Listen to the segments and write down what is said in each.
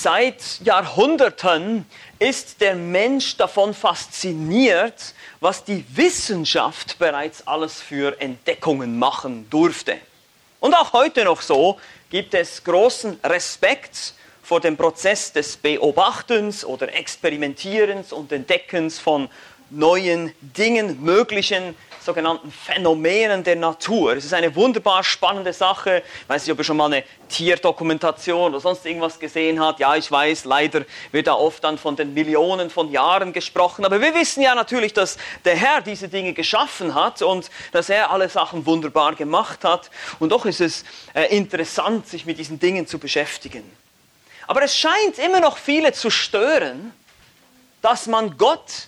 Seit Jahrhunderten ist der Mensch davon fasziniert, was die Wissenschaft bereits alles für Entdeckungen machen durfte. Und auch heute noch so gibt es großen Respekt vor dem Prozess des Beobachtens oder Experimentierens und Entdeckens von neuen Dingen, möglichen sogenannten Phänomenen der Natur. Es ist eine wunderbar spannende Sache. Ich weiß nicht, ob ihr schon mal eine Tierdokumentation oder sonst irgendwas gesehen habt. Ja, ich weiß, leider wird da oft dann von den Millionen von Jahren gesprochen. Aber wir wissen ja natürlich, dass der Herr diese Dinge geschaffen hat und dass er alle Sachen wunderbar gemacht hat. Und doch ist es äh, interessant, sich mit diesen Dingen zu beschäftigen. Aber es scheint immer noch viele zu stören, dass man Gott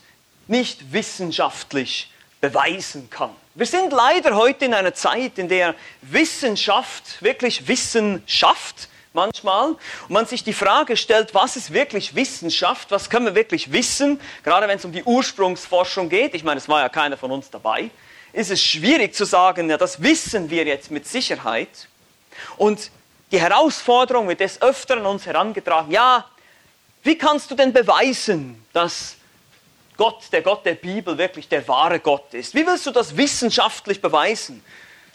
nicht wissenschaftlich beweisen kann. Wir sind leider heute in einer Zeit, in der Wissenschaft wirklich Wissen schafft manchmal und man sich die Frage stellt, was ist wirklich Wissenschaft, was können wir wirklich wissen, gerade wenn es um die Ursprungsforschung geht, ich meine, es war ja keiner von uns dabei, ist es schwierig zu sagen, ja, das wissen wir jetzt mit Sicherheit. Und die Herausforderung wird des Öfteren uns herangetragen, ja, wie kannst du denn beweisen, dass Gott, der Gott der Bibel, wirklich der wahre Gott ist. Wie willst du das wissenschaftlich beweisen?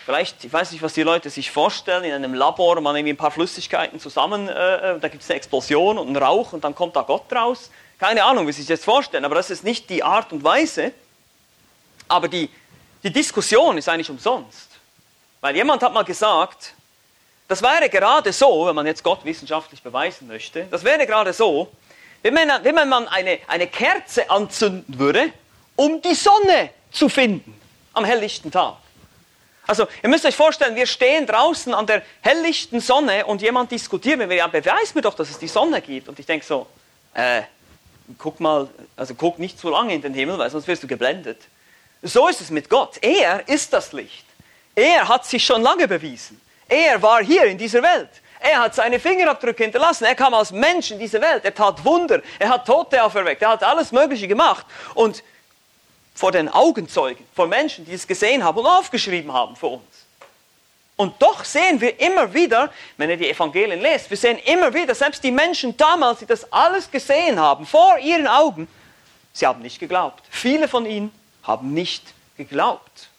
Vielleicht, ich weiß nicht, was die Leute sich vorstellen, in einem Labor, man nimmt ein paar Flüssigkeiten zusammen, äh, äh, da gibt es eine Explosion und einen Rauch und dann kommt da Gott raus. Keine Ahnung, wie Sie sich das vorstellen, aber das ist nicht die Art und Weise. Aber die, die Diskussion ist eigentlich umsonst. Weil jemand hat mal gesagt, das wäre gerade so, wenn man jetzt Gott wissenschaftlich beweisen möchte, das wäre gerade so, wenn man, wenn man eine, eine Kerze anzünden würde, um die Sonne zu finden am helllichten Tag. Also, ihr müsst euch vorstellen, wir stehen draußen an der helllichten Sonne und jemand diskutiert mit mir, ja, beweis mir doch, dass es die Sonne gibt. Und ich denke so, äh, guck mal, also guck nicht zu lange in den Himmel, weil sonst wirst du geblendet. So ist es mit Gott. Er ist das Licht. Er hat sich schon lange bewiesen. Er war hier in dieser Welt. Er hat seine Fingerabdrücke hinterlassen. Er kam als Mensch in diese Welt. Er tat Wunder. Er hat Tote auferweckt. Er hat alles Mögliche gemacht. Und vor den Augenzeugen, vor Menschen, die es gesehen haben und aufgeschrieben haben für uns. Und doch sehen wir immer wieder, wenn ihr die Evangelien lest, wir sehen immer wieder, selbst die Menschen damals, die das alles gesehen haben, vor ihren Augen, sie haben nicht geglaubt. Viele von ihnen haben nicht geglaubt.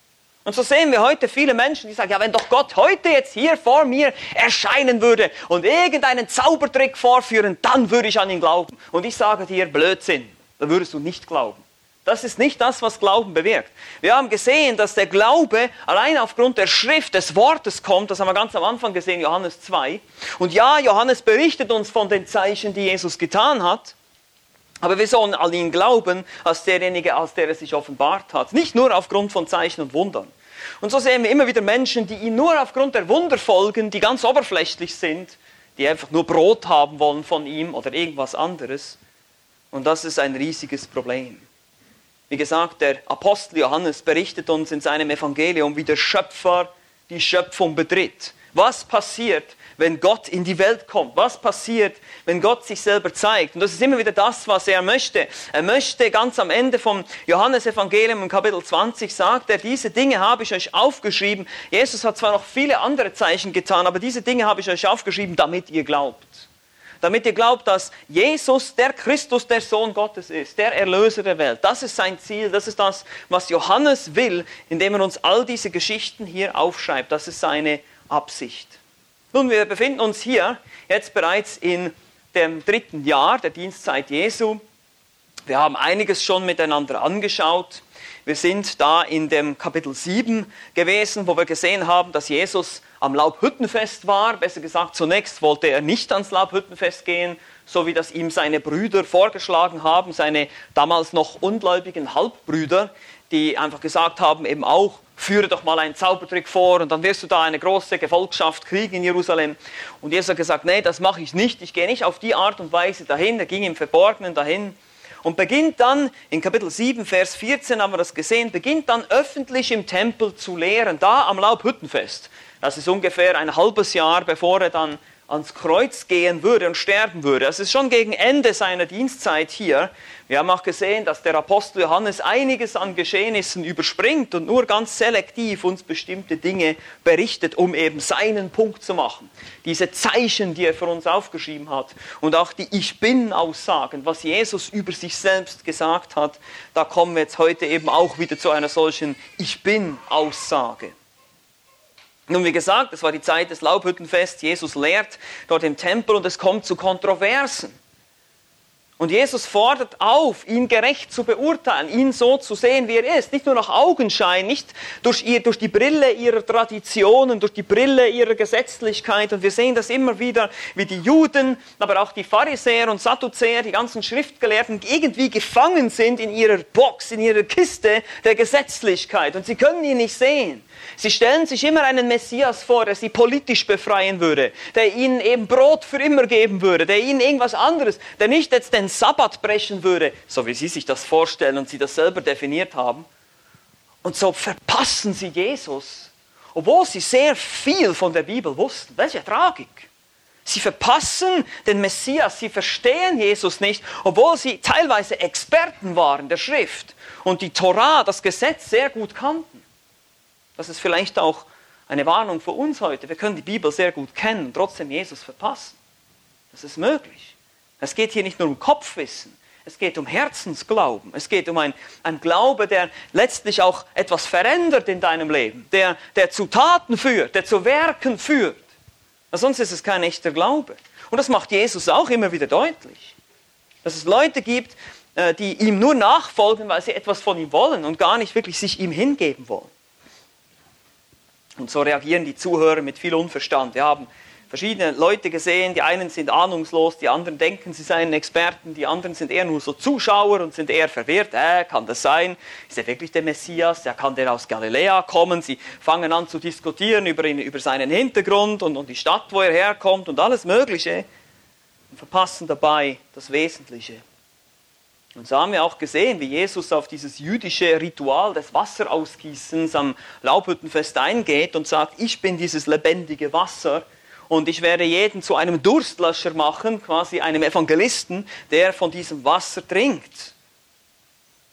Und so sehen wir heute viele Menschen, die sagen, ja, wenn doch Gott heute jetzt hier vor mir erscheinen würde und irgendeinen Zaubertrick vorführen, dann würde ich an ihn glauben. Und ich sage dir, Blödsinn, dann würdest du nicht glauben. Das ist nicht das, was Glauben bewirkt. Wir haben gesehen, dass der Glaube allein aufgrund der Schrift des Wortes kommt. Das haben wir ganz am Anfang gesehen, Johannes 2. Und ja, Johannes berichtet uns von den Zeichen, die Jesus getan hat. Aber wir sollen an ihn glauben, als derjenige, als der er sich offenbart hat. Nicht nur aufgrund von Zeichen und Wundern. Und so sehen wir immer wieder Menschen, die ihm nur aufgrund der Wunder folgen, die ganz oberflächlich sind, die einfach nur Brot haben wollen von ihm oder irgendwas anderes. Und das ist ein riesiges Problem. Wie gesagt, der Apostel Johannes berichtet uns in seinem Evangelium, wie der Schöpfer die Schöpfung betritt. Was passiert, wenn Gott in die Welt kommt? Was passiert, wenn Gott sich selber zeigt? Und das ist immer wieder das, was er möchte. Er möchte ganz am Ende vom Johannesevangelium im Kapitel 20 sagt er, diese Dinge habe ich euch aufgeschrieben. Jesus hat zwar noch viele andere Zeichen getan, aber diese Dinge habe ich euch aufgeschrieben, damit ihr glaubt. Damit ihr glaubt, dass Jesus, der Christus, der Sohn Gottes ist, der Erlöser der Welt. Das ist sein Ziel, das ist das, was Johannes will, indem er uns all diese Geschichten hier aufschreibt. Das ist seine Absicht. Nun, wir befinden uns hier jetzt bereits in dem dritten Jahr der Dienstzeit Jesu. Wir haben einiges schon miteinander angeschaut. Wir sind da in dem Kapitel 7 gewesen, wo wir gesehen haben, dass Jesus am Laubhüttenfest war. Besser gesagt, zunächst wollte er nicht ans Laubhüttenfest gehen, so wie das ihm seine Brüder vorgeschlagen haben, seine damals noch ungläubigen Halbbrüder, die einfach gesagt haben, eben auch, führe doch mal einen Zaubertrick vor und dann wirst du da eine große Gefolgschaft kriegen in Jerusalem. Und Jesus hat gesagt, nee, das mache ich nicht, ich gehe nicht auf die Art und Weise dahin, er ging im Verborgenen dahin und beginnt dann, in Kapitel 7, Vers 14 haben wir das gesehen, beginnt dann öffentlich im Tempel zu lehren, da am Laubhüttenfest. Das ist ungefähr ein halbes Jahr, bevor er dann ans Kreuz gehen würde und sterben würde. Es ist schon gegen Ende seiner Dienstzeit hier. Wir haben auch gesehen, dass der Apostel Johannes einiges an Geschehnissen überspringt und nur ganz selektiv uns bestimmte Dinge berichtet, um eben seinen Punkt zu machen. Diese Zeichen, die er für uns aufgeschrieben hat und auch die Ich bin-Aussagen, was Jesus über sich selbst gesagt hat, da kommen wir jetzt heute eben auch wieder zu einer solchen Ich bin-Aussage. Nun, wie gesagt, es war die Zeit des Laubhüttenfests. Jesus lehrt dort im Tempel und es kommt zu Kontroversen. Und Jesus fordert auf, ihn gerecht zu beurteilen, ihn so zu sehen, wie er ist. Nicht nur nach Augenschein, nicht durch, ihr, durch die Brille ihrer Traditionen, durch die Brille ihrer Gesetzlichkeit. Und wir sehen das immer wieder, wie die Juden, aber auch die Pharisäer und Sadduzäer, die ganzen Schriftgelehrten irgendwie gefangen sind in ihrer Box, in ihrer Kiste der Gesetzlichkeit. Und sie können ihn nicht sehen. Sie stellen sich immer einen Messias vor, der sie politisch befreien würde, der ihnen eben Brot für immer geben würde, der ihnen irgendwas anderes, der nicht jetzt den Sabbat brechen würde, so wie sie sich das vorstellen und sie das selber definiert haben. Und so verpassen sie Jesus, obwohl sie sehr viel von der Bibel wussten. Welche Tragik. Sie verpassen den Messias, sie verstehen Jesus nicht, obwohl sie teilweise Experten waren der Schrift und die Torah, das Gesetz sehr gut kannten. Das ist vielleicht auch eine Warnung für uns heute. Wir können die Bibel sehr gut kennen und trotzdem Jesus verpassen. Das ist möglich. Es geht hier nicht nur um Kopfwissen, es geht um Herzensglauben. Es geht um ein, ein Glaube, der letztlich auch etwas verändert in deinem Leben, der, der zu Taten führt, der zu Werken führt. sonst ist es kein echter Glaube. Und das macht Jesus auch immer wieder deutlich. Dass es Leute gibt, äh, die ihm nur nachfolgen, weil sie etwas von ihm wollen und gar nicht wirklich sich ihm hingeben wollen. Und so reagieren die Zuhörer mit viel Unverstand. Wir haben verschiedene Leute gesehen, die einen sind ahnungslos, die anderen denken, sie seien Experten, die anderen sind eher nur so Zuschauer und sind eher verwirrt. Äh, kann das sein? Ist er wirklich der Messias? Ja, kann der aus Galiläa kommen? Sie fangen an zu diskutieren über, ihn, über seinen Hintergrund und, und die Stadt, wo er herkommt und alles Mögliche und verpassen dabei das Wesentliche. Und so haben wir auch gesehen, wie Jesus auf dieses jüdische Ritual des Wasserausgießens am Laubhüttenfest eingeht und sagt, ich bin dieses lebendige Wasser und ich werde jeden zu einem Durstlöscher machen, quasi einem Evangelisten, der von diesem Wasser trinkt.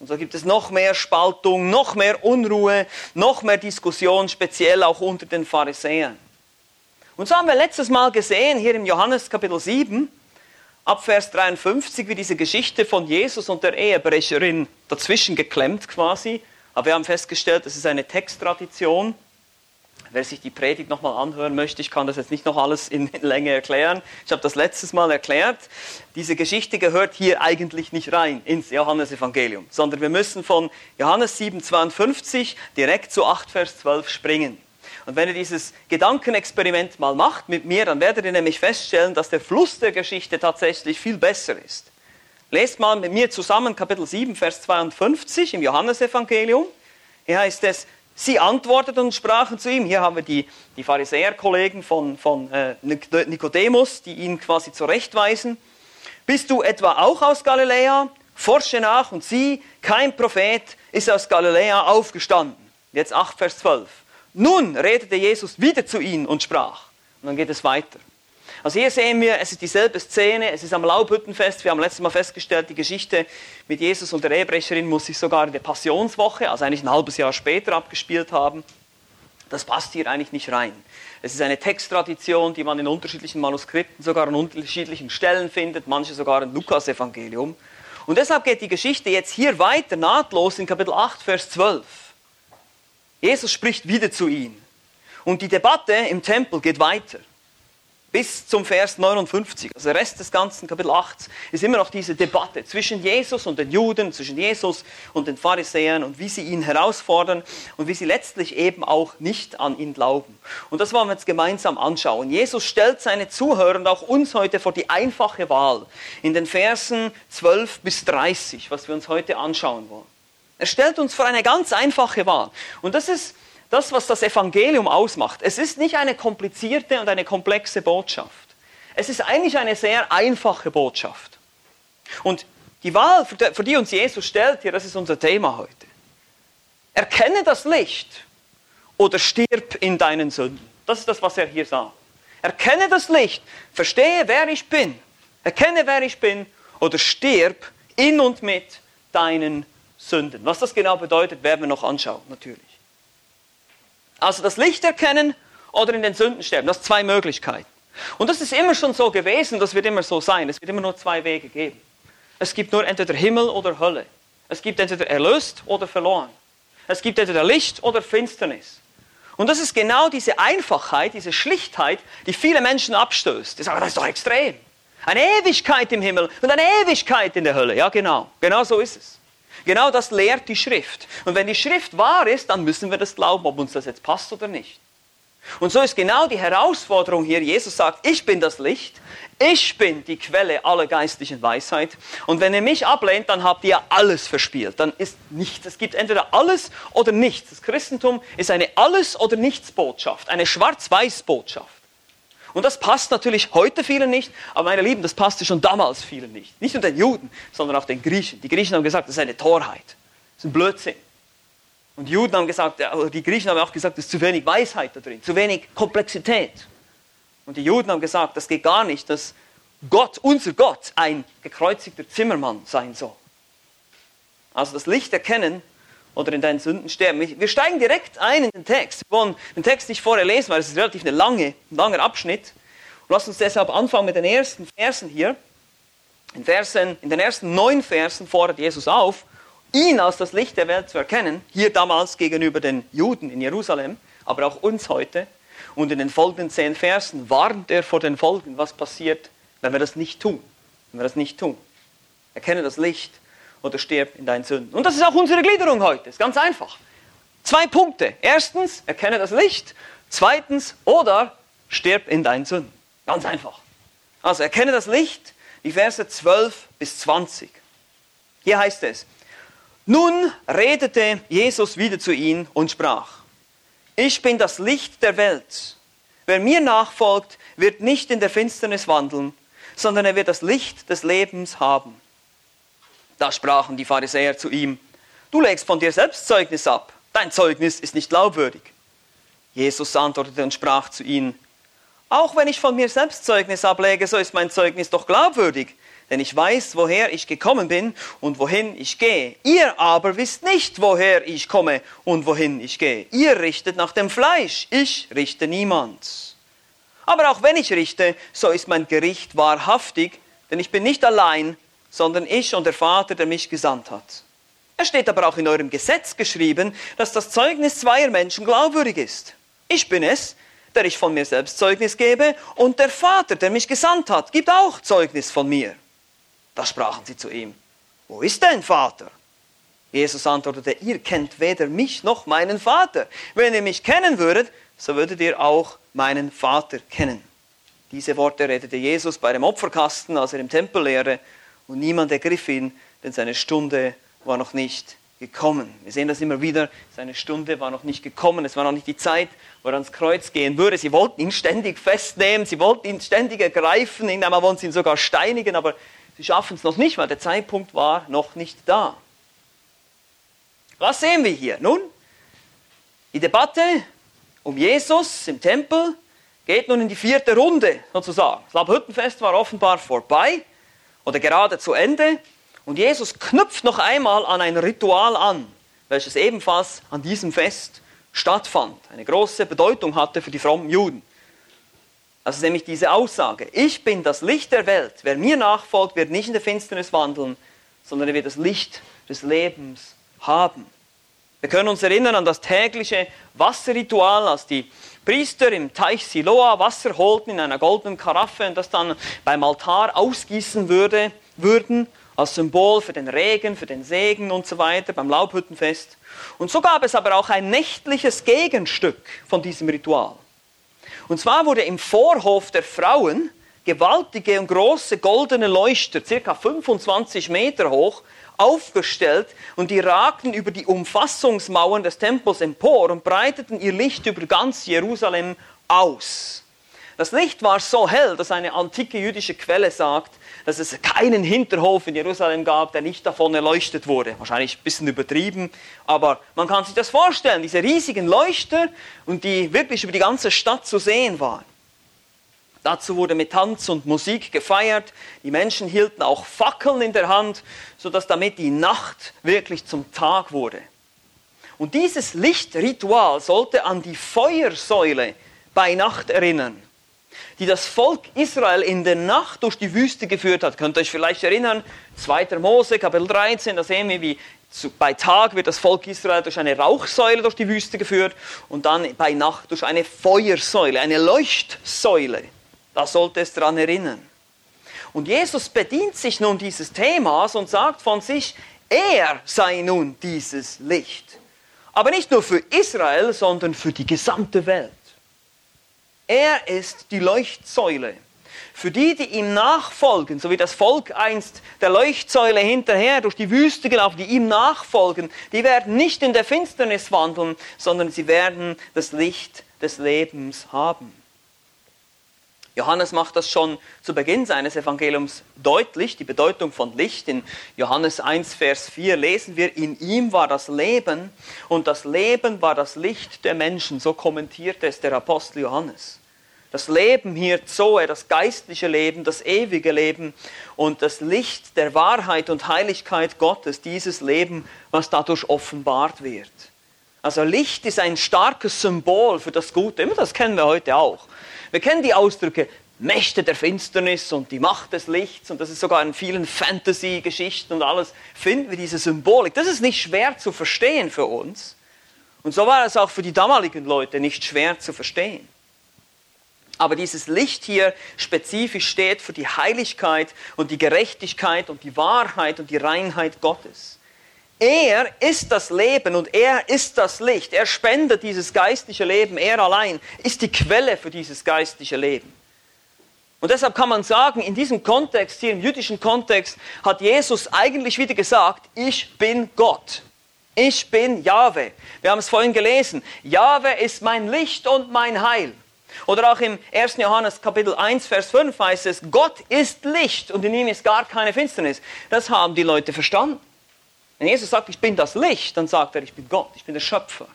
Und so gibt es noch mehr Spaltung, noch mehr Unruhe, noch mehr Diskussion, speziell auch unter den Pharisäern. Und so haben wir letztes Mal gesehen, hier im Johannes Kapitel 7, ab Vers 53, wie diese Geschichte von Jesus und der Ehebrecherin dazwischen geklemmt quasi. Aber wir haben festgestellt, es ist eine Texttradition. Wer sich die Predigt nochmal anhören möchte, ich kann das jetzt nicht noch alles in, Länge erklären. Ich habe das letztes Mal erklärt. Diese Geschichte gehört hier eigentlich nicht rein ins Johannesevangelium, sondern wir müssen von Johannes 7,52 direkt zu 8, Vers 12 springen. Und wenn ihr dieses Gedankenexperiment mal macht mit mir, dann werdet ihr nämlich feststellen, dass der Fluss der Geschichte tatsächlich viel besser ist. Lest mal mit mir zusammen Kapitel 7, Vers 52 im Johannesevangelium. Hier heißt es, sie antworteten und sprachen zu ihm. Hier haben wir die, die Pharisäerkollegen von, von äh, Nikodemus, die ihn quasi zurechtweisen. Bist du etwa auch aus Galiläa? Forsche nach und sieh, kein Prophet ist aus Galiläa aufgestanden. Jetzt 8, Vers 12. Nun redete Jesus wieder zu ihnen und sprach. Und dann geht es weiter. Also hier sehen wir, es ist dieselbe Szene, es ist am Laubhüttenfest. Wir haben letztes Mal festgestellt, die Geschichte mit Jesus und der Ehebrecherin muss sich sogar in der Passionswoche, also eigentlich ein halbes Jahr später abgespielt haben. Das passt hier eigentlich nicht rein. Es ist eine Texttradition, die man in unterschiedlichen Manuskripten sogar an unterschiedlichen Stellen findet, manche sogar im Lukas-Evangelium. Und deshalb geht die Geschichte jetzt hier weiter nahtlos in Kapitel 8, Vers 12. Jesus spricht wieder zu ihnen. Und die Debatte im Tempel geht weiter. Bis zum Vers 59. Also der Rest des ganzen Kapitel 8 ist immer noch diese Debatte zwischen Jesus und den Juden, zwischen Jesus und den Pharisäern und wie sie ihn herausfordern und wie sie letztlich eben auch nicht an ihn glauben. Und das wollen wir jetzt gemeinsam anschauen. Jesus stellt seine Zuhörer und auch uns heute vor die einfache Wahl in den Versen 12 bis 30, was wir uns heute anschauen wollen. Er stellt uns vor eine ganz einfache Wahl. Und das ist das, was das Evangelium ausmacht. Es ist nicht eine komplizierte und eine komplexe Botschaft. Es ist eigentlich eine sehr einfache Botschaft. Und die Wahl, für die uns Jesus stellt hier, das ist unser Thema heute. Erkenne das Licht oder stirb in deinen Sünden. Das ist das, was er hier sagt. Erkenne das Licht, verstehe, wer ich bin, erkenne, wer ich bin oder stirb in und mit deinen Sünden. Was das genau bedeutet, werden wir noch anschauen, natürlich. Also das Licht erkennen oder in den Sünden sterben, das sind zwei Möglichkeiten. Und das ist immer schon so gewesen, das wird immer so sein. Es wird immer nur zwei Wege geben. Es gibt nur entweder Himmel oder Hölle. Es gibt entweder erlöst oder verloren. Es gibt entweder Licht oder Finsternis. Und das ist genau diese Einfachheit, diese Schlichtheit, die viele Menschen abstößt. Die sagen, das ist doch extrem. Eine Ewigkeit im Himmel und eine Ewigkeit in der Hölle. Ja, genau. Genau so ist es. Genau das lehrt die Schrift. Und wenn die Schrift wahr ist, dann müssen wir das glauben, ob uns das jetzt passt oder nicht. Und so ist genau die Herausforderung hier. Jesus sagt, ich bin das Licht, ich bin die Quelle aller geistlichen Weisheit. Und wenn ihr mich ablehnt, dann habt ihr alles verspielt. Dann ist nichts. Es gibt entweder alles oder nichts. Das Christentum ist eine Alles- oder Nichts-Botschaft, eine Schwarz-Weiß-Botschaft. Und das passt natürlich heute vielen nicht, aber meine Lieben, das passte schon damals vielen nicht. Nicht nur den Juden, sondern auch den Griechen. Die Griechen haben gesagt, das ist eine Torheit, das ist ein Blödsinn. Und die Juden haben gesagt, die Griechen haben auch gesagt, es ist zu wenig Weisheit da drin, zu wenig Komplexität. Und die Juden haben gesagt, das geht gar nicht, dass Gott, unser Gott, ein gekreuzigter Zimmermann sein soll. Also das Licht erkennen oder in deinen Sünden sterben. Wir steigen direkt ein in den Text. Wir wollen den Text nicht vorher lesen, weil es ist relativ eine lange, ein langer Abschnitt. Und lass uns deshalb anfangen mit den ersten Versen hier. In, Versen, in den ersten neun Versen fordert Jesus auf, ihn als das Licht der Welt zu erkennen, hier damals gegenüber den Juden in Jerusalem, aber auch uns heute. Und in den folgenden zehn Versen warnt er vor den Folgen, was passiert, wenn wir das nicht tun. Wenn wir das nicht tun. Erkenne das Licht oder stirb in deinen Sünden. Und das ist auch unsere Gliederung heute. Ist ganz einfach. Zwei Punkte. Erstens, erkenne das Licht. Zweitens, oder stirb in deinen Sünden. Ganz einfach. Also erkenne das Licht, die Verse 12 bis 20. Hier heißt es, nun redete Jesus wieder zu ihnen und sprach, ich bin das Licht der Welt. Wer mir nachfolgt, wird nicht in der Finsternis wandeln, sondern er wird das Licht des Lebens haben. Da sprachen die Pharisäer zu ihm, du legst von dir selbst Zeugnis ab, dein Zeugnis ist nicht glaubwürdig. Jesus antwortete und sprach zu ihnen, auch wenn ich von mir selbst Zeugnis ablege, so ist mein Zeugnis doch glaubwürdig, denn ich weiß, woher ich gekommen bin und wohin ich gehe. Ihr aber wisst nicht, woher ich komme und wohin ich gehe. Ihr richtet nach dem Fleisch, ich richte niemand. Aber auch wenn ich richte, so ist mein Gericht wahrhaftig, denn ich bin nicht allein, sondern ich und der Vater, der mich gesandt hat. Es steht aber auch in eurem Gesetz geschrieben, dass das Zeugnis zweier Menschen glaubwürdig ist. Ich bin es, der ich von mir selbst Zeugnis gebe, und der Vater, der mich gesandt hat, gibt auch Zeugnis von mir. Da sprachen sie zu ihm, wo ist dein Vater? Jesus antwortete, ihr kennt weder mich noch meinen Vater. Wenn ihr mich kennen würdet, so würdet ihr auch meinen Vater kennen. Diese Worte redete Jesus bei dem Opferkasten, als er im Tempel lehre, und niemand ergriff ihn, denn seine Stunde war noch nicht gekommen. Wir sehen das immer wieder, seine Stunde war noch nicht gekommen, es war noch nicht die Zeit, wo er ans Kreuz gehen würde. Sie wollten ihn ständig festnehmen, sie wollten ihn ständig ergreifen, irgendwann wollten sie ihn sogar steinigen, aber sie schaffen es noch nicht, weil der Zeitpunkt war noch nicht da. Was sehen wir hier? Nun, die Debatte um Jesus im Tempel geht nun in die vierte Runde sozusagen. Das Labhüttenfest war offenbar vorbei oder gerade zu Ende. Und Jesus knüpft noch einmal an ein Ritual an, welches ebenfalls an diesem Fest stattfand, eine große Bedeutung hatte für die frommen Juden. Ist nämlich diese Aussage, ich bin das Licht der Welt, wer mir nachfolgt, wird nicht in der Finsternis wandeln, sondern er wird das Licht des Lebens haben. Wir können uns erinnern an das tägliche Wasserritual, als die Priester im Teich Siloa Wasser holten in einer goldenen Karaffe und das dann beim Altar ausgießen würde, würden, als Symbol für den Regen, für den Segen und so weiter beim Laubhüttenfest. Und so gab es aber auch ein nächtliches Gegenstück von diesem Ritual. Und zwar wurde im Vorhof der Frauen gewaltige und große goldene Leuchter, circa 25 Meter hoch, aufgestellt und die ragten über die Umfassungsmauern des Tempels empor und breiteten ihr Licht über ganz Jerusalem aus. Das Licht war so hell, dass eine antike jüdische Quelle sagt, dass es keinen Hinterhof in Jerusalem gab, der nicht davon erleuchtet wurde. Wahrscheinlich ein bisschen übertrieben, aber man kann sich das vorstellen, diese riesigen Leuchter und die wirklich über die ganze Stadt zu sehen waren. Dazu wurde mit Tanz und Musik gefeiert. Die Menschen hielten auch Fackeln in der Hand, sodass damit die Nacht wirklich zum Tag wurde. Und dieses Lichtritual sollte an die Feuersäule bei Nacht erinnern, die das Volk Israel in der Nacht durch die Wüste geführt hat. Könnt ihr euch vielleicht erinnern, 2. Mose, Kapitel 13, da sehen wir, wie bei Tag wird das Volk Israel durch eine Rauchsäule durch die Wüste geführt und dann bei Nacht durch eine Feuersäule, eine Leuchtsäule. Da sollte es daran erinnern. Und Jesus bedient sich nun dieses Themas und sagt von sich, er sei nun dieses Licht. Aber nicht nur für Israel, sondern für die gesamte Welt. Er ist die Leuchtsäule. Für die, die ihm nachfolgen, so wie das Volk einst der Leuchtsäule hinterher durch die Wüste gelaufen, die ihm nachfolgen, die werden nicht in der Finsternis wandeln, sondern sie werden das Licht des Lebens haben. Johannes macht das schon zu Beginn seines Evangeliums deutlich, die Bedeutung von Licht. In Johannes 1, Vers 4 lesen wir, in ihm war das Leben und das Leben war das Licht der Menschen. So kommentiert es der Apostel Johannes. Das Leben hier Zoe, das geistliche Leben, das ewige Leben und das Licht der Wahrheit und Heiligkeit Gottes, dieses Leben, was dadurch offenbart wird. Also Licht ist ein starkes Symbol für das Gute. Das kennen wir heute auch. Wir kennen die Ausdrücke Mächte der Finsternis und die Macht des Lichts und das ist sogar in vielen Fantasy-Geschichten und alles, finden wir diese Symbolik. Das ist nicht schwer zu verstehen für uns. Und so war es auch für die damaligen Leute nicht schwer zu verstehen. Aber dieses Licht hier spezifisch steht für die Heiligkeit und die Gerechtigkeit und die Wahrheit und die Reinheit Gottes. Er ist das Leben und er ist das Licht. Er spendet dieses geistliche Leben. Er allein ist die Quelle für dieses geistliche Leben. Und deshalb kann man sagen, in diesem Kontext, hier im jüdischen Kontext, hat Jesus eigentlich wieder gesagt, ich bin Gott. Ich bin Jahwe. Wir haben es vorhin gelesen. Jahwe ist mein Licht und mein Heil. Oder auch im 1. Johannes Kapitel 1, Vers 5 heißt es, Gott ist Licht und in ihm ist gar keine Finsternis. Das haben die Leute verstanden. Wenn Jesus sagt, ich bin das Licht, dann sagt er, ich bin Gott, ich bin der Schöpfer.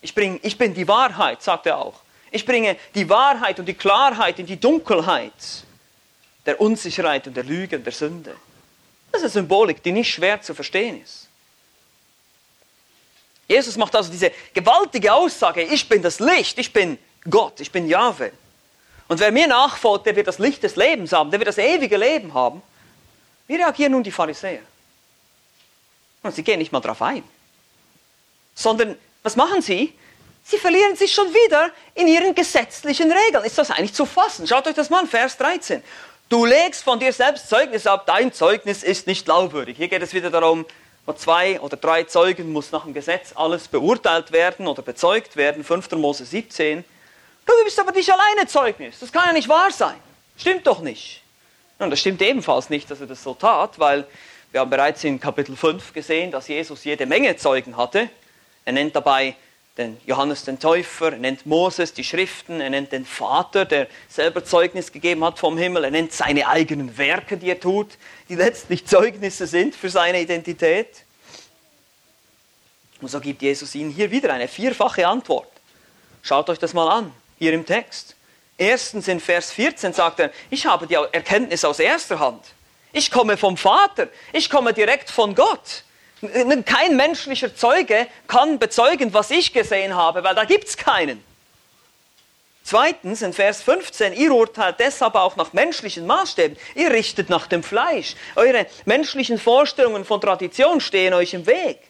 Ich, bring, ich bin die Wahrheit, sagt er auch. Ich bringe die Wahrheit und die Klarheit in die Dunkelheit der Unsicherheit und der Lüge und der Sünde. Das ist eine Symbolik, die nicht schwer zu verstehen ist. Jesus macht also diese gewaltige Aussage, ich bin das Licht, ich bin Gott, ich bin Jahwe. Und wer mir nachfolgt, der wird das Licht des Lebens haben, der wird das ewige Leben haben. Wie reagieren nun die Pharisäer? Und sie gehen nicht mal darauf ein. Sondern, was machen sie? Sie verlieren sich schon wieder in ihren gesetzlichen Regeln. Ist das eigentlich zu fassen? Schaut euch das mal an, Vers 13. Du legst von dir selbst Zeugnis ab, dein Zeugnis ist nicht glaubwürdig. Hier geht es wieder darum, vor zwei oder drei Zeugen muss nach dem Gesetz alles beurteilt werden oder bezeugt werden. 5. Mose 17. Du bist aber nicht alleine Zeugnis. Das kann ja nicht wahr sein. Stimmt doch nicht. Und das stimmt ebenfalls nicht, dass er das so tat, weil wir haben bereits in Kapitel 5 gesehen, dass Jesus jede Menge Zeugen hatte. Er nennt dabei den Johannes den Täufer, er nennt Moses, die Schriften, er nennt den Vater, der selber Zeugnis gegeben hat vom Himmel, er nennt seine eigenen Werke, die er tut, die letztlich Zeugnisse sind für seine Identität. Und so gibt Jesus ihnen hier wieder eine vierfache Antwort. Schaut euch das mal an, hier im Text. Erstens in Vers 14 sagt er, ich habe die Erkenntnis aus erster Hand. Ich komme vom Vater. Ich komme direkt von Gott. Kein menschlicher Zeuge kann bezeugen, was ich gesehen habe, weil da gibt es keinen. Zweitens, in Vers 15, ihr urteilt deshalb auch nach menschlichen Maßstäben. Ihr richtet nach dem Fleisch. Eure menschlichen Vorstellungen von Tradition stehen euch im Weg.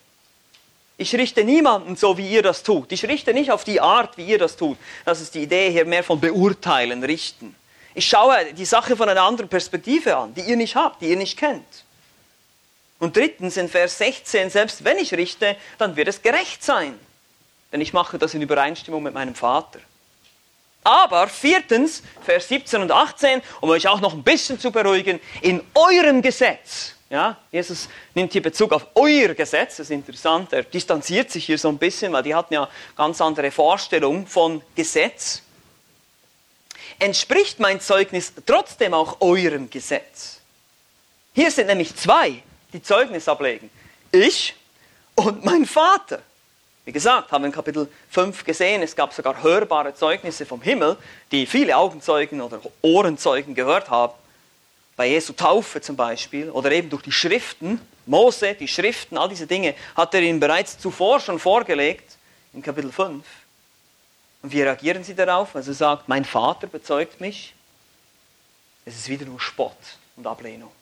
Ich richte niemanden so, wie ihr das tut. Ich richte nicht auf die Art, wie ihr das tut. Das ist die Idee hier mehr von beurteilen, richten. Ich schaue die Sache von einer anderen Perspektive an, die ihr nicht habt, die ihr nicht kennt. Und drittens in Vers 16, selbst wenn ich richte, dann wird es gerecht sein. Denn ich mache das in Übereinstimmung mit meinem Vater. Aber viertens, Vers 17 und 18, um euch auch noch ein bisschen zu beruhigen, in eurem Gesetz, ja, Jesus nimmt hier Bezug auf euer Gesetz, das ist interessant, er distanziert sich hier so ein bisschen, weil die hatten ja ganz andere Vorstellungen von Gesetz entspricht mein Zeugnis trotzdem auch eurem Gesetz. Hier sind nämlich zwei, die Zeugnis ablegen. Ich und mein Vater. Wie gesagt, haben wir in Kapitel 5 gesehen, es gab sogar hörbare Zeugnisse vom Himmel, die viele Augenzeugen oder Ohrenzeugen gehört haben. Bei Jesu Taufe zum Beispiel oder eben durch die Schriften. Mose, die Schriften, all diese Dinge hat er ihnen bereits zuvor schon vorgelegt in Kapitel 5. Und wie reagieren sie darauf? Also sagt, mein Vater bezeugt mich. Es ist wieder nur Spott und Ablehnung.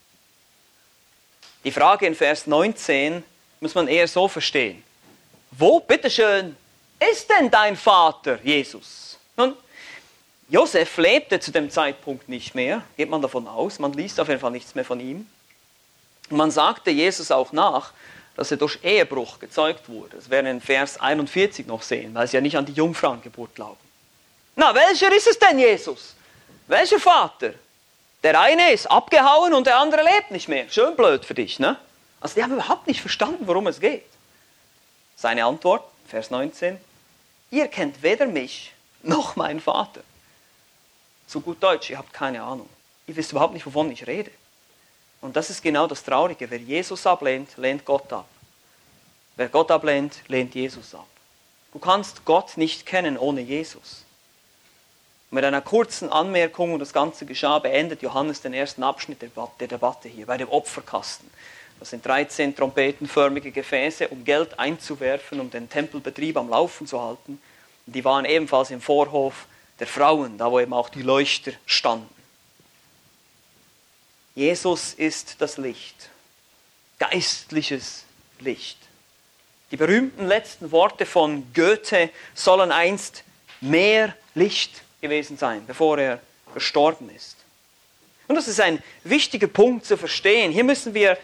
Die Frage in Vers 19 muss man eher so verstehen. Wo, bitteschön, ist denn dein Vater, Jesus? Nun, Josef lebte zu dem Zeitpunkt nicht mehr, geht man davon aus. Man liest auf jeden Fall nichts mehr von ihm. Und man sagte Jesus auch nach, dass er durch Ehebruch gezeugt wurde. Das werden wir in Vers 41 noch sehen, weil sie ja nicht an die Jungfrauengeburt glauben. Na, welcher ist es denn, Jesus? Welcher Vater? Der eine ist abgehauen und der andere lebt nicht mehr. Schön blöd für dich, ne? Also die haben überhaupt nicht verstanden, worum es geht. Seine Antwort, Vers 19, ihr kennt weder mich noch meinen Vater. Zu gut Deutsch, ihr habt keine Ahnung. Ihr wisst überhaupt nicht, wovon ich rede. Und das ist genau das Traurige. Wer Jesus ablehnt, lehnt Gott ab. Wer Gott ablehnt, lehnt Jesus ab. Du kannst Gott nicht kennen ohne Jesus. Mit einer kurzen Anmerkung, und das Ganze geschah, beendet Johannes den ersten Abschnitt der Debatte hier bei dem Opferkasten. Das sind 13 trompetenförmige Gefäße, um Geld einzuwerfen, um den Tempelbetrieb am Laufen zu halten. Die waren ebenfalls im Vorhof der Frauen, da wo eben auch die Leuchter standen. Jesus ist das Licht, geistliches Licht. Die berühmten letzten Worte von Goethe sollen einst mehr Licht gewesen sein, bevor er gestorben ist. Und das ist ein wichtiger Punkt zu verstehen. Hier müssen wir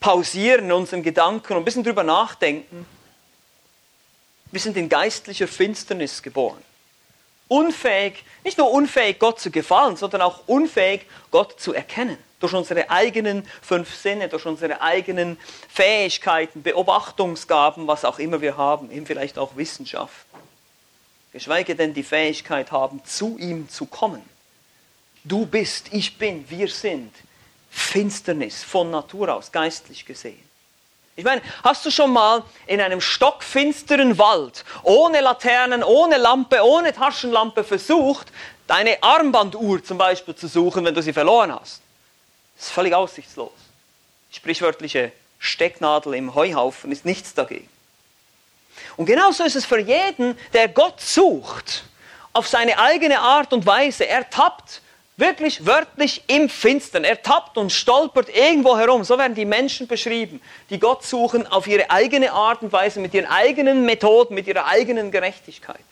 pausieren in unseren Gedanken und ein bisschen drüber nachdenken. Wir sind in geistlicher Finsternis geboren. Unfähig, nicht nur unfähig, Gott zu gefallen, sondern auch unfähig, Gott zu erkennen durch unsere eigenen fünf Sinne, durch unsere eigenen Fähigkeiten, Beobachtungsgaben, was auch immer wir haben, eben vielleicht auch Wissenschaft. Geschweige denn die Fähigkeit haben, zu ihm zu kommen. Du bist, ich bin, wir sind. Finsternis von Natur aus, geistlich gesehen. Ich meine, hast du schon mal in einem stockfinsteren Wald, ohne Laternen, ohne Lampe, ohne Taschenlampe versucht, deine Armbanduhr zum Beispiel zu suchen, wenn du sie verloren hast? Ist völlig aussichtslos. Die sprichwörtliche Stecknadel im Heuhaufen ist nichts dagegen. Und genauso ist es für jeden, der Gott sucht, auf seine eigene Art und Weise. Er tappt wirklich wörtlich im Finstern. Er tappt und stolpert irgendwo herum. So werden die Menschen beschrieben, die Gott suchen auf ihre eigene Art und Weise, mit ihren eigenen Methoden, mit ihrer eigenen Gerechtigkeit.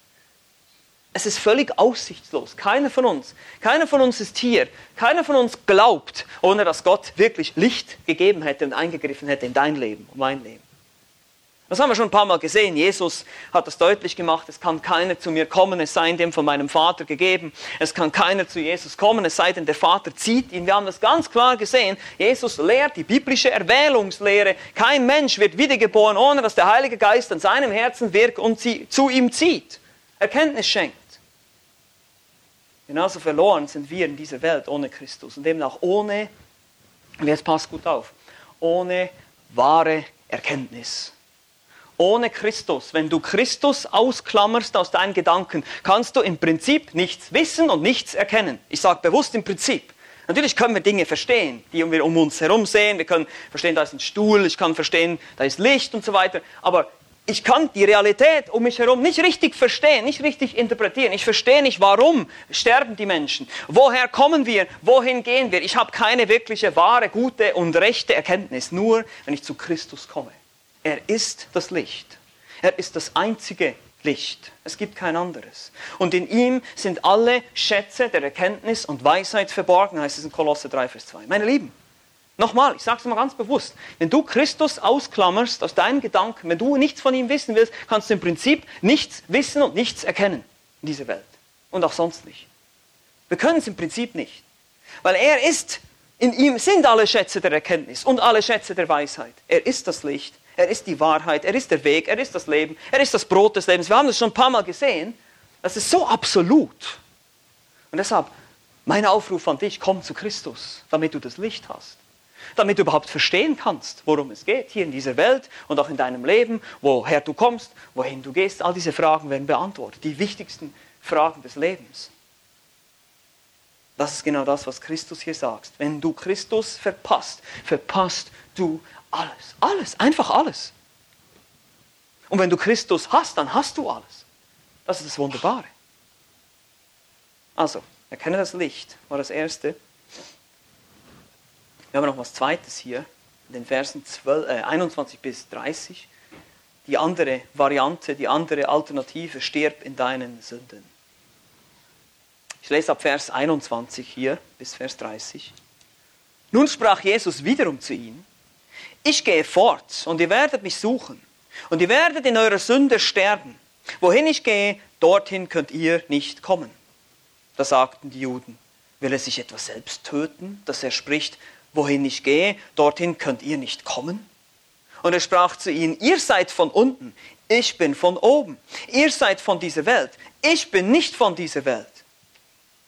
Es ist völlig aussichtslos. Keiner von uns, keiner von uns ist hier. Keiner von uns glaubt, ohne dass Gott wirklich Licht gegeben hätte und eingegriffen hätte in dein Leben und mein Leben. Das haben wir schon ein paar Mal gesehen. Jesus hat das deutlich gemacht. Es kann keiner zu mir kommen, es sei dem von meinem Vater gegeben. Es kann keiner zu Jesus kommen, es sei denn, der Vater zieht ihn. Wir haben das ganz klar gesehen. Jesus lehrt die biblische Erwählungslehre. Kein Mensch wird wiedergeboren, ohne dass der Heilige Geist an seinem Herzen wirkt und sie zu ihm zieht. Erkenntnis schenkt. Genauso verloren sind wir in dieser Welt ohne Christus und eben auch ohne, und jetzt passt gut auf, ohne wahre Erkenntnis. Ohne Christus, wenn du Christus ausklammerst aus deinen Gedanken, kannst du im Prinzip nichts wissen und nichts erkennen. Ich sage bewusst im Prinzip. Natürlich können wir Dinge verstehen, die wir um uns herum sehen. Wir können verstehen, da ist ein Stuhl, ich kann verstehen, da ist Licht und so weiter. Aber ich kann die Realität um mich herum nicht richtig verstehen, nicht richtig interpretieren. Ich verstehe nicht, warum sterben die Menschen. Woher kommen wir? Wohin gehen wir? Ich habe keine wirkliche wahre, gute und rechte Erkenntnis, nur wenn ich zu Christus komme. Er ist das Licht. Er ist das einzige Licht. Es gibt kein anderes. Und in ihm sind alle Schätze der Erkenntnis und Weisheit verborgen, heißt es in Kolosse 3, Vers 2. Meine Lieben, Nochmal, ich sage es mal ganz bewusst, wenn du Christus ausklammerst aus deinen Gedanken, wenn du nichts von ihm wissen willst, kannst du im Prinzip nichts wissen und nichts erkennen in dieser Welt. Und auch sonst nicht. Wir können es im Prinzip nicht. Weil er ist, in ihm sind alle Schätze der Erkenntnis und alle Schätze der Weisheit. Er ist das Licht, er ist die Wahrheit, er ist der Weg, er ist das Leben, er ist das Brot des Lebens. Wir haben das schon ein paar Mal gesehen. Das ist so absolut. Und deshalb, mein Aufruf an dich, komm zu Christus, damit du das Licht hast. Damit du überhaupt verstehen kannst, worum es geht hier in dieser Welt und auch in deinem Leben, woher du kommst, wohin du gehst. All diese Fragen werden beantwortet, die wichtigsten Fragen des Lebens. Das ist genau das, was Christus hier sagt. Wenn du Christus verpasst, verpasst du alles. Alles, einfach alles. Und wenn du Christus hast, dann hast du alles. Das ist das Wunderbare. Also, erkenne das Licht, war das Erste. Wir haben noch was Zweites hier, in den Versen 12, äh, 21 bis 30. Die andere Variante, die andere Alternative, stirb in deinen Sünden. Ich lese ab Vers 21 hier bis Vers 30. Nun sprach Jesus wiederum zu ihnen, ich gehe fort und ihr werdet mich suchen und ihr werdet in eurer Sünde sterben. Wohin ich gehe, dorthin könnt ihr nicht kommen. Da sagten die Juden, will er sich etwas selbst töten, dass er spricht, wohin ich gehe, dorthin könnt ihr nicht kommen? Und er sprach zu ihnen, ihr seid von unten, ich bin von oben. Ihr seid von dieser Welt, ich bin nicht von dieser Welt.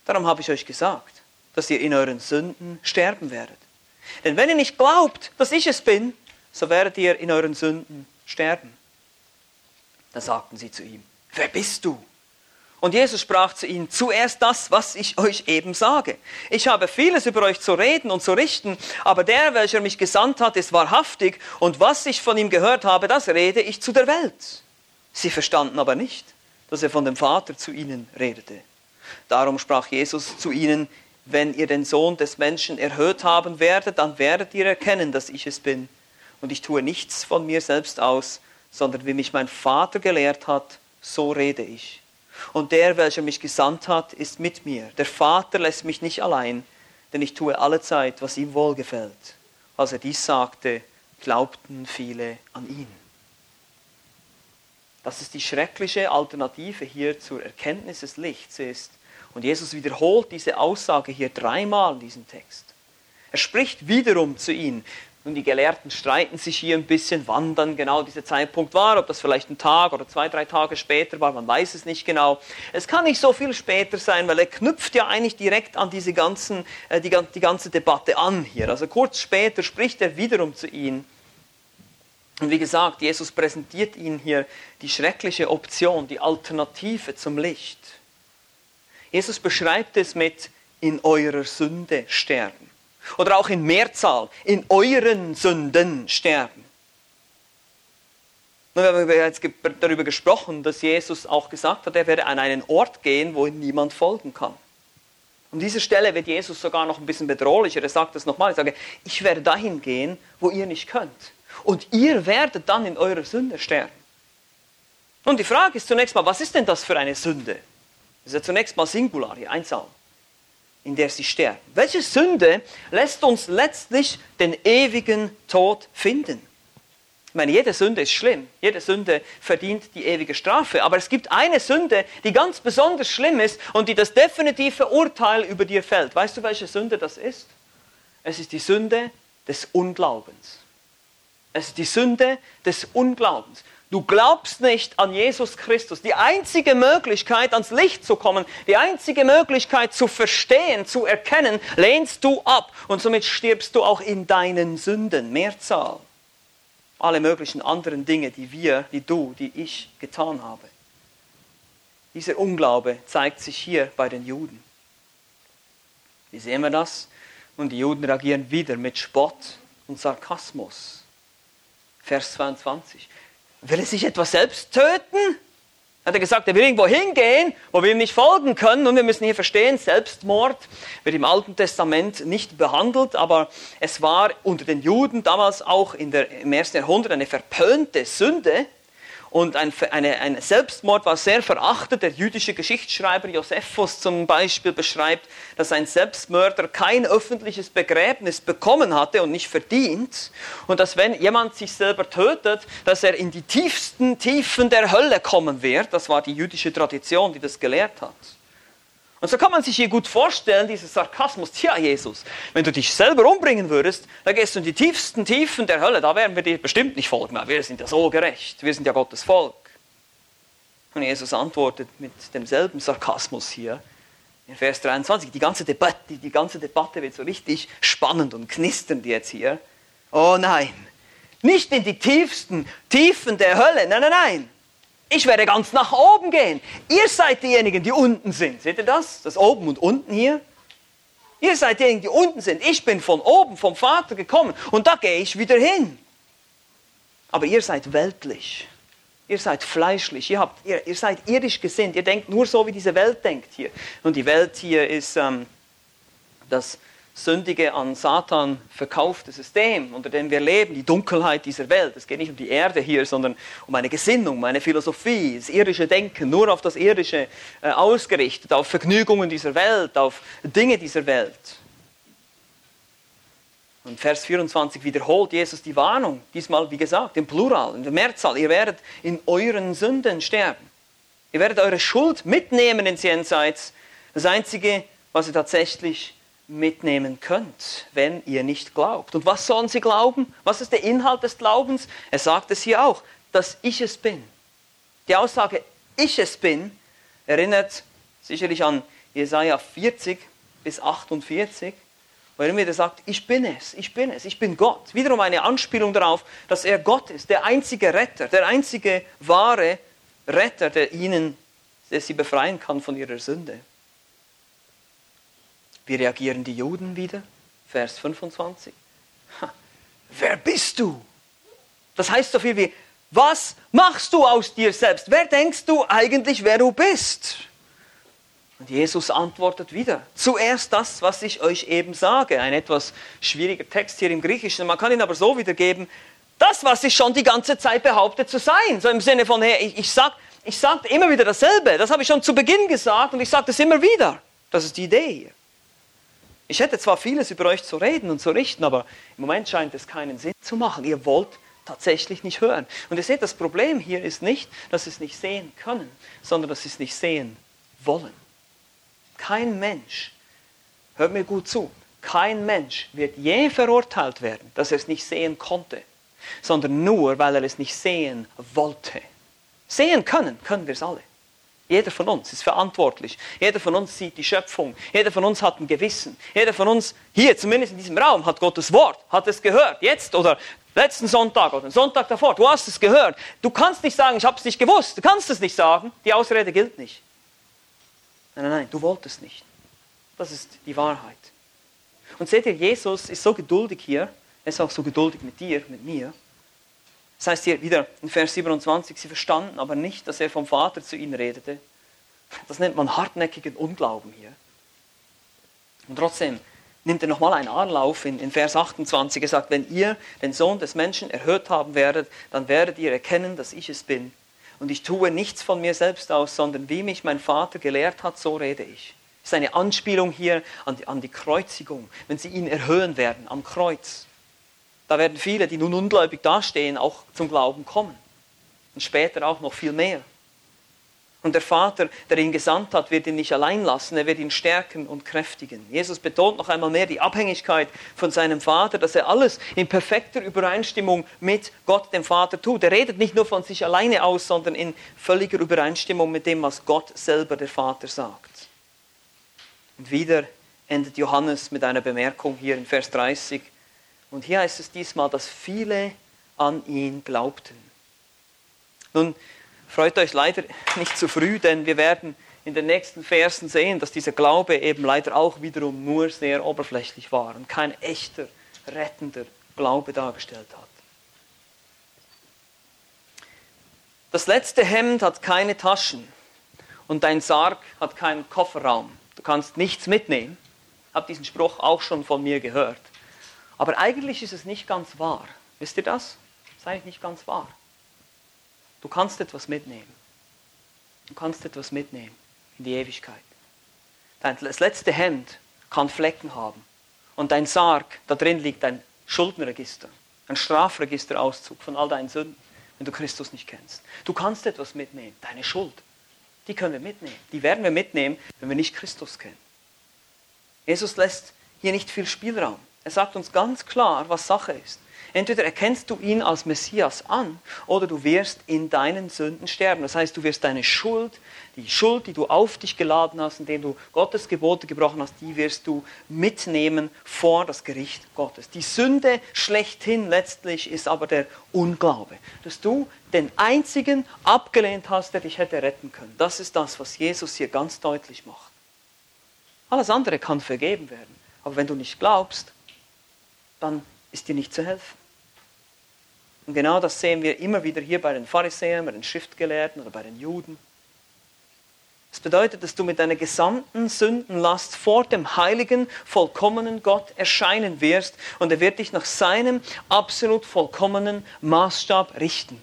Darum habe ich euch gesagt, dass ihr in euren Sünden sterben werdet. Denn wenn ihr nicht glaubt, dass ich es bin, so werdet ihr in euren Sünden sterben. Da sagten sie zu ihm, wer bist du? Und Jesus sprach zu ihnen, zuerst das, was ich euch eben sage. Ich habe vieles über euch zu reden und zu richten, aber der, welcher mich gesandt hat, ist wahrhaftig, und was ich von ihm gehört habe, das rede ich zu der Welt. Sie verstanden aber nicht, dass er von dem Vater zu ihnen redete. Darum sprach Jesus zu ihnen, wenn ihr den Sohn des Menschen erhöht haben werdet, dann werdet ihr erkennen, dass ich es bin. Und ich tue nichts von mir selbst aus, sondern wie mich mein Vater gelehrt hat, so rede ich. Und der, welcher mich gesandt hat, ist mit mir. Der Vater lässt mich nicht allein, denn ich tue alle Zeit, was ihm wohlgefällt. Als er dies sagte, glaubten viele an ihn. Das ist die schreckliche Alternative hier zur Erkenntnis des Lichts ist. Und Jesus wiederholt diese Aussage hier dreimal in diesem Text. Er spricht wiederum zu ihnen. Nun, die Gelehrten streiten sich hier ein bisschen, wann dann genau dieser Zeitpunkt war, ob das vielleicht ein Tag oder zwei, drei Tage später war, man weiß es nicht genau. Es kann nicht so viel später sein, weil er knüpft ja eigentlich direkt an diese ganzen, äh, die, die ganze Debatte an hier. Also kurz später spricht er wiederum zu ihnen. Und wie gesagt, Jesus präsentiert ihnen hier die schreckliche Option, die Alternative zum Licht. Jesus beschreibt es mit in eurer Sünde sterben. Oder auch in Mehrzahl, in euren Sünden sterben. Wir haben jetzt darüber gesprochen, dass Jesus auch gesagt hat, er werde an einen Ort gehen, wo ihm niemand folgen kann. An dieser Stelle wird Jesus sogar noch ein bisschen bedrohlicher. Er sagt es nochmal, er sagt, ich werde dahin gehen, wo ihr nicht könnt. Und ihr werdet dann in eurer Sünde sterben. Und die Frage ist zunächst mal, was ist denn das für eine Sünde? Das ist ja zunächst mal Singular hier, Einzahl in der sie sterben. Welche Sünde lässt uns letztlich den ewigen Tod finden? Ich meine, jede Sünde ist schlimm, jede Sünde verdient die ewige Strafe, aber es gibt eine Sünde, die ganz besonders schlimm ist und die das definitive Urteil über dir fällt. Weißt du, welche Sünde das ist? Es ist die Sünde des Unglaubens. Es ist die Sünde des Unglaubens. Du glaubst nicht an Jesus Christus. Die einzige Möglichkeit, ans Licht zu kommen, die einzige Möglichkeit zu verstehen, zu erkennen, lehnst du ab. Und somit stirbst du auch in deinen Sünden. Mehrzahl. Alle möglichen anderen Dinge, die wir, die du, die ich getan habe. Dieser Unglaube zeigt sich hier bei den Juden. Wie sehen wir das? Und die Juden reagieren wieder mit Spott und Sarkasmus. Vers 22. Will er sich etwa selbst töten? Hat er gesagt, er will irgendwo hingehen, wo wir ihm nicht folgen können. Und wir müssen hier verstehen, Selbstmord wird im Alten Testament nicht behandelt, aber es war unter den Juden damals auch der, im ersten Jahrhundert eine verpönte Sünde. Und ein, eine, ein Selbstmord war sehr verachtet. Der jüdische Geschichtsschreiber Josephus zum Beispiel beschreibt, dass ein Selbstmörder kein öffentliches Begräbnis bekommen hatte und nicht verdient. Und dass wenn jemand sich selber tötet, dass er in die tiefsten Tiefen der Hölle kommen wird. Das war die jüdische Tradition, die das gelehrt hat. Und so kann man sich hier gut vorstellen, dieser Sarkasmus, tja Jesus, wenn du dich selber umbringen würdest, dann gehst du in die tiefsten Tiefen der Hölle, da werden wir dir bestimmt nicht folgen, weil wir sind ja so gerecht, wir sind ja Gottes Volk. Und Jesus antwortet mit demselben Sarkasmus hier, in Vers 23, die ganze, Debatte, die ganze Debatte wird so richtig spannend und knisternd jetzt hier. Oh nein, nicht in die tiefsten Tiefen der Hölle, nein, nein, nein. Ich werde ganz nach oben gehen. Ihr seid diejenigen, die unten sind. Seht ihr das? Das oben und unten hier. Ihr seid diejenigen, die unten sind. Ich bin von oben, vom Vater gekommen und da gehe ich wieder hin. Aber ihr seid weltlich. Ihr seid fleischlich. Ihr, habt, ihr, ihr seid irdisch gesinnt. Ihr denkt nur so, wie diese Welt denkt hier. Und die Welt hier ist ähm, das sündige, an Satan verkaufte System, unter dem wir leben, die Dunkelheit dieser Welt. Es geht nicht um die Erde hier, sondern um eine Gesinnung, um eine Philosophie, das irdische Denken, nur auf das Irdische äh, ausgerichtet, auf Vergnügungen dieser Welt, auf Dinge dieser Welt. Und Vers 24 wiederholt Jesus die Warnung, diesmal wie gesagt, im Plural, in der Mehrzahl. Ihr werdet in euren Sünden sterben. Ihr werdet eure Schuld mitnehmen ins Jenseits. Das Einzige, was ihr tatsächlich mitnehmen könnt, wenn ihr nicht glaubt. Und was sollen sie glauben? Was ist der Inhalt des Glaubens? Er sagt es hier auch, dass ich es bin. Die Aussage, ich es bin, erinnert sicherlich an Jesaja 40 bis 48, wo er wieder sagt, ich bin es, ich bin es, ich bin Gott. Wiederum eine Anspielung darauf, dass er Gott ist, der einzige Retter, der einzige wahre Retter, der ihnen, der sie befreien kann von ihrer Sünde. Wie reagieren die Juden wieder? Vers 25. Ha, wer bist du? Das heißt so viel wie, was machst du aus dir selbst? Wer denkst du eigentlich, wer du bist? Und Jesus antwortet wieder. Zuerst das, was ich euch eben sage. Ein etwas schwieriger Text hier im Griechischen. Man kann ihn aber so wiedergeben. Das, was ich schon die ganze Zeit behaupte zu sein. So im Sinne von, hey, ich, ich sage ich sag immer wieder dasselbe. Das habe ich schon zu Beginn gesagt und ich sage das immer wieder. Das ist die Idee hier. Ich hätte zwar vieles über euch zu reden und zu richten, aber im Moment scheint es keinen Sinn zu machen. Ihr wollt tatsächlich nicht hören. Und ihr seht, das Problem hier ist nicht, dass sie es nicht sehen können, sondern dass sie es nicht sehen wollen. Kein Mensch, hört mir gut zu, kein Mensch wird je verurteilt werden, dass er es nicht sehen konnte, sondern nur, weil er es nicht sehen wollte. Sehen können, können wir es alle. Jeder von uns ist verantwortlich. Jeder von uns sieht die Schöpfung. Jeder von uns hat ein Gewissen. Jeder von uns hier, zumindest in diesem Raum, hat Gottes Wort, hat es gehört. Jetzt oder letzten Sonntag oder den Sonntag davor. Du hast es gehört. Du kannst nicht sagen, ich habe es nicht gewusst. Du kannst es nicht sagen. Die Ausrede gilt nicht. Nein, nein, nein, du wolltest nicht. Das ist die Wahrheit. Und seht ihr, Jesus ist so geduldig hier. Er ist auch so geduldig mit dir, mit mir. Das heißt hier wieder in Vers 27, sie verstanden aber nicht, dass er vom Vater zu ihnen redete. Das nennt man hartnäckigen Unglauben hier. Und trotzdem nimmt er nochmal einen Anlauf in, in Vers 28. Er sagt, wenn ihr den Sohn des Menschen erhört haben werdet, dann werdet ihr erkennen, dass ich es bin. Und ich tue nichts von mir selbst aus, sondern wie mich mein Vater gelehrt hat, so rede ich. Das ist eine Anspielung hier an die, an die Kreuzigung, wenn sie ihn erhöhen werden am Kreuz. Da werden viele, die nun ungläubig dastehen, auch zum Glauben kommen. Und später auch noch viel mehr. Und der Vater, der ihn gesandt hat, wird ihn nicht allein lassen, er wird ihn stärken und kräftigen. Jesus betont noch einmal mehr die Abhängigkeit von seinem Vater, dass er alles in perfekter Übereinstimmung mit Gott, dem Vater, tut. Er redet nicht nur von sich alleine aus, sondern in völliger Übereinstimmung mit dem, was Gott selber, der Vater, sagt. Und wieder endet Johannes mit einer Bemerkung hier in Vers 30. Und hier heißt es diesmal, dass viele an ihn glaubten. Nun, freut euch leider nicht zu früh, denn wir werden in den nächsten Versen sehen, dass dieser Glaube eben leider auch wiederum nur sehr oberflächlich war und kein echter, rettender Glaube dargestellt hat. Das letzte Hemd hat keine Taschen und dein Sarg hat keinen Kofferraum. Du kannst nichts mitnehmen. Ich habe diesen Spruch auch schon von mir gehört. Aber eigentlich ist es nicht ganz wahr. Wisst ihr das? Das ist eigentlich nicht ganz wahr. Du kannst etwas mitnehmen. Du kannst etwas mitnehmen in die Ewigkeit. Das letzte Hemd kann Flecken haben. Und dein Sarg, da drin liegt ein Schuldenregister, ein Strafregisterauszug von all deinen Sünden, wenn du Christus nicht kennst. Du kannst etwas mitnehmen, deine Schuld. Die können wir mitnehmen. Die werden wir mitnehmen, wenn wir nicht Christus kennen. Jesus lässt hier nicht viel Spielraum. Er sagt uns ganz klar, was Sache ist. Entweder erkennst du ihn als Messias an oder du wirst in deinen Sünden sterben. Das heißt, du wirst deine Schuld, die Schuld, die du auf dich geladen hast, indem du Gottes Gebote gebrochen hast, die wirst du mitnehmen vor das Gericht Gottes. Die Sünde schlechthin letztlich ist aber der Unglaube, dass du den einzigen abgelehnt hast, der dich hätte retten können. Das ist das, was Jesus hier ganz deutlich macht. Alles andere kann vergeben werden, aber wenn du nicht glaubst, dann ist dir nicht zu helfen. Und genau das sehen wir immer wieder hier bei den Pharisäern, bei den Schriftgelehrten oder bei den Juden. Das bedeutet, dass du mit deiner gesamten Sündenlast vor dem heiligen, vollkommenen Gott erscheinen wirst und er wird dich nach seinem absolut vollkommenen Maßstab richten.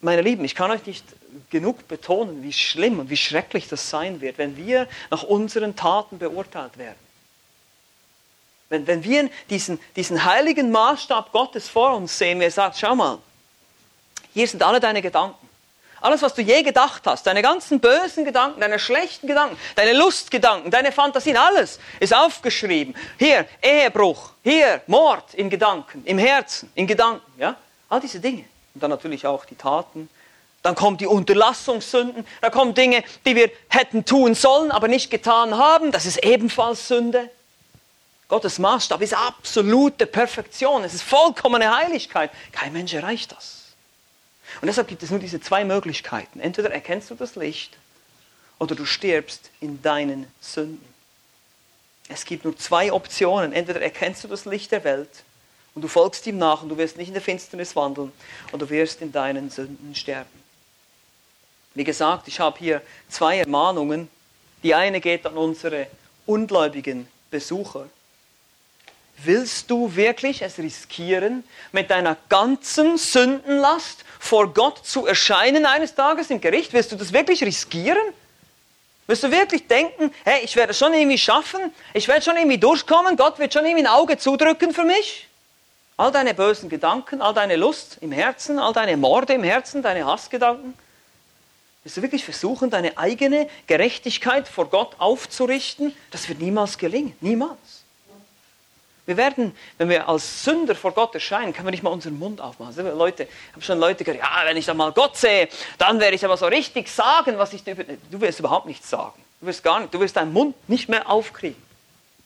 Meine Lieben, ich kann euch nicht genug betonen, wie schlimm und wie schrecklich das sein wird, wenn wir nach unseren Taten beurteilt werden. Wenn, wenn wir diesen, diesen heiligen Maßstab Gottes vor uns sehen, wir sagt, schau mal, hier sind alle deine Gedanken. Alles, was du je gedacht hast, deine ganzen bösen Gedanken, deine schlechten Gedanken, deine Lustgedanken, deine Fantasien, alles ist aufgeschrieben. Hier Ehebruch, hier Mord in Gedanken, im Herzen, in Gedanken, ja? All diese Dinge. Und dann natürlich auch die Taten. Dann kommen die Unterlassungssünden, da kommen Dinge, die wir hätten tun sollen, aber nicht getan haben. Das ist ebenfalls Sünde. Gottes Maßstab ist absolute Perfektion, es ist vollkommene Heiligkeit. Kein Mensch erreicht das. Und deshalb gibt es nur diese zwei Möglichkeiten. Entweder erkennst du das Licht oder du stirbst in deinen Sünden. Es gibt nur zwei Optionen. Entweder erkennst du das Licht der Welt und du folgst ihm nach und du wirst nicht in der Finsternis wandeln oder du wirst in deinen Sünden sterben. Wie gesagt, ich habe hier zwei Ermahnungen. Die eine geht an unsere ungläubigen Besucher. Willst du wirklich es riskieren, mit deiner ganzen Sündenlast vor Gott zu erscheinen eines Tages im Gericht? Willst du das wirklich riskieren? Willst du wirklich denken, hey, ich werde es schon irgendwie schaffen, ich werde schon irgendwie durchkommen, Gott wird schon irgendwie ein Auge zudrücken für mich? All deine bösen Gedanken, all deine Lust im Herzen, all deine Morde im Herzen, deine Hassgedanken? Willst du wirklich versuchen, deine eigene Gerechtigkeit vor Gott aufzurichten? Das wird niemals gelingen, niemals. Wir werden, wenn wir als Sünder vor Gott erscheinen, können wir nicht mal unseren Mund aufmachen. Leute, ich habe schon Leute gehört, ja, wenn ich dann mal Gott sehe, dann werde ich aber so richtig sagen, was ich dir... Du wirst überhaupt nichts sagen. Du wirst gar nicht, du wirst deinen Mund nicht mehr aufkriegen.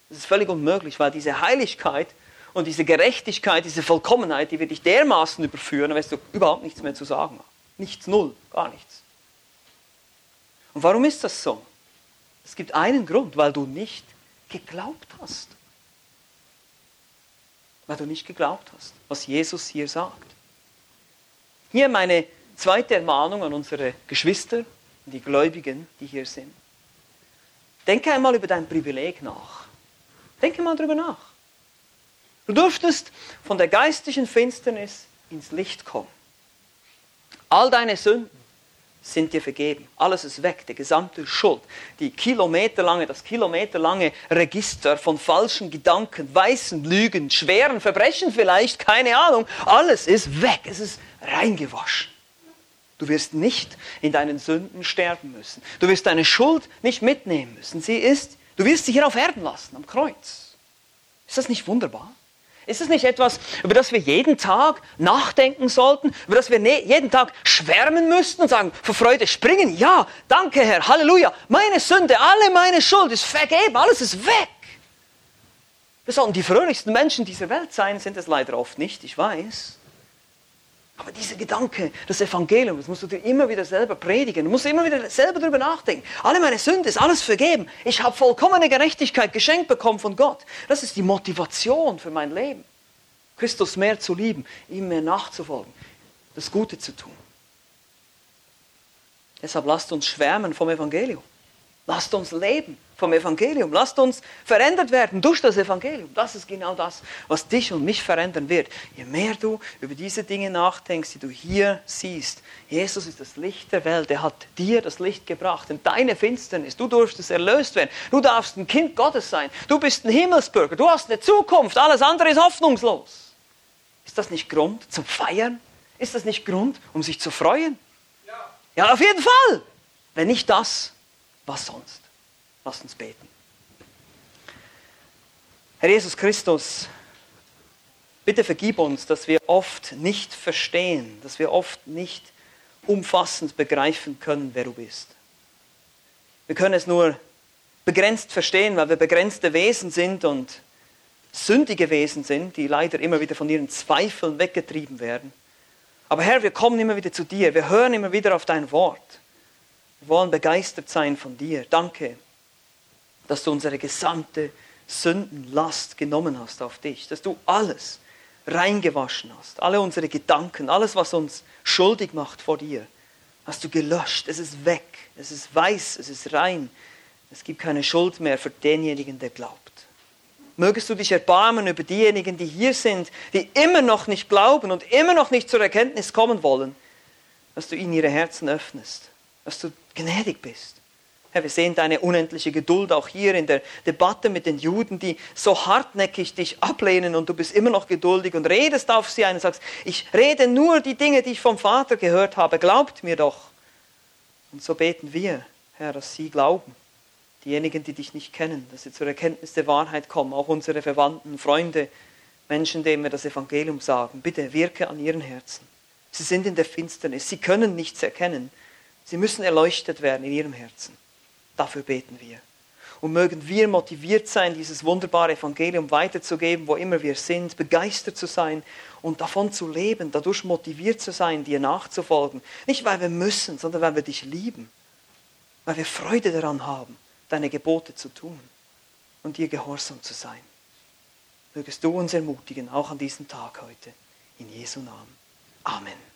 Das ist völlig unmöglich, weil diese Heiligkeit und diese Gerechtigkeit, diese Vollkommenheit, die wird dich dermaßen überführen, dann wirst du überhaupt nichts mehr zu sagen haben. Nichts, null, gar nichts. Und warum ist das so? Es gibt einen Grund, weil du nicht geglaubt hast weil du nicht geglaubt hast, was Jesus hier sagt. Hier meine zweite Ermahnung an unsere Geschwister, die Gläubigen, die hier sind. Denke einmal über dein Privileg nach. Denke mal darüber nach. Du durftest von der geistlichen Finsternis ins Licht kommen. All deine Sünden, sind dir vergeben. Alles ist weg, die gesamte Schuld, die kilometerlange, das kilometerlange Register von falschen Gedanken, weißen Lügen, schweren Verbrechen vielleicht, keine Ahnung, alles ist weg, es ist reingewaschen. Du wirst nicht in deinen Sünden sterben müssen. Du wirst deine Schuld nicht mitnehmen müssen. Sie ist, du wirst sie hier auf Erden lassen, am Kreuz. Ist das nicht wunderbar? Ist es nicht etwas, über das wir jeden Tag nachdenken sollten, über das wir ne-, jeden Tag schwärmen müssten und sagen, vor Freude springen? Ja, danke Herr, Halleluja, meine Sünde, alle meine Schuld ist vergeben, alles ist weg. Wir sollten die fröhlichsten Menschen dieser Welt sein, sind es leider oft nicht, ich weiß. Aber dieser Gedanke, das Evangelium, das musst du dir immer wieder selber predigen. Du musst immer wieder selber darüber nachdenken. Alle meine Sünde ist alles vergeben. Ich habe vollkommene Gerechtigkeit geschenkt bekommen von Gott. Das ist die Motivation für mein Leben. Christus mehr zu lieben, ihm mehr nachzufolgen, das Gute zu tun. Deshalb lasst uns schwärmen vom Evangelium. Lasst uns leben vom Evangelium. Lasst uns verändert werden durch das Evangelium. Das ist genau das, was dich und mich verändern wird. Je mehr du über diese Dinge nachdenkst, die du hier siehst. Jesus ist das Licht der Welt. Er hat dir das Licht gebracht in deine Finsternis. Du durftest erlöst werden. Du darfst ein Kind Gottes sein. Du bist ein Himmelsbürger. Du hast eine Zukunft. Alles andere ist hoffnungslos. Ist das nicht Grund zum Feiern? Ist das nicht Grund, um sich zu freuen? Ja, ja auf jeden Fall. Wenn nicht das, was sonst? Lasst uns beten. Herr Jesus Christus, Bitte vergib uns, dass wir oft nicht verstehen, dass wir oft nicht umfassend begreifen können, wer du bist. Wir können es nur begrenzt verstehen, weil wir begrenzte Wesen sind und sündige Wesen sind, die leider immer wieder von ihren Zweifeln weggetrieben werden. Aber Herr, wir kommen immer wieder zu dir, wir hören immer wieder auf dein Wort. Wir wollen begeistert sein von dir. Danke, dass du unsere gesamte Sündenlast genommen hast auf dich, dass du alles reingewaschen hast, alle unsere Gedanken, alles, was uns schuldig macht vor dir, hast du gelöscht. Es ist weg, es ist weiß, es ist rein. Es gibt keine Schuld mehr für denjenigen, der glaubt. Mögest du dich erbarmen über diejenigen, die hier sind, die immer noch nicht glauben und immer noch nicht zur Erkenntnis kommen wollen, dass du ihnen ihre Herzen öffnest, dass du gnädig bist. Herr, wir sehen deine unendliche Geduld auch hier in der Debatte mit den Juden, die so hartnäckig dich ablehnen und du bist immer noch geduldig und redest auf sie ein und sagst, ich rede nur die Dinge, die ich vom Vater gehört habe, glaubt mir doch. Und so beten wir, Herr, dass sie glauben diejenigen, die dich nicht kennen, dass sie zur Erkenntnis der Wahrheit kommen, auch unsere Verwandten, Freunde, Menschen, denen wir das Evangelium sagen. Bitte wirke an ihren Herzen. Sie sind in der Finsternis, sie können nichts erkennen. Sie müssen erleuchtet werden in ihrem Herzen. Dafür beten wir. Und mögen wir motiviert sein, dieses wunderbare Evangelium weiterzugeben, wo immer wir sind, begeistert zu sein und davon zu leben, dadurch motiviert zu sein, dir nachzufolgen. Nicht, weil wir müssen, sondern weil wir dich lieben, weil wir Freude daran haben deine Gebote zu tun und dir gehorsam zu sein. Mögest du uns ermutigen, auch an diesem Tag heute. In Jesu Namen. Amen.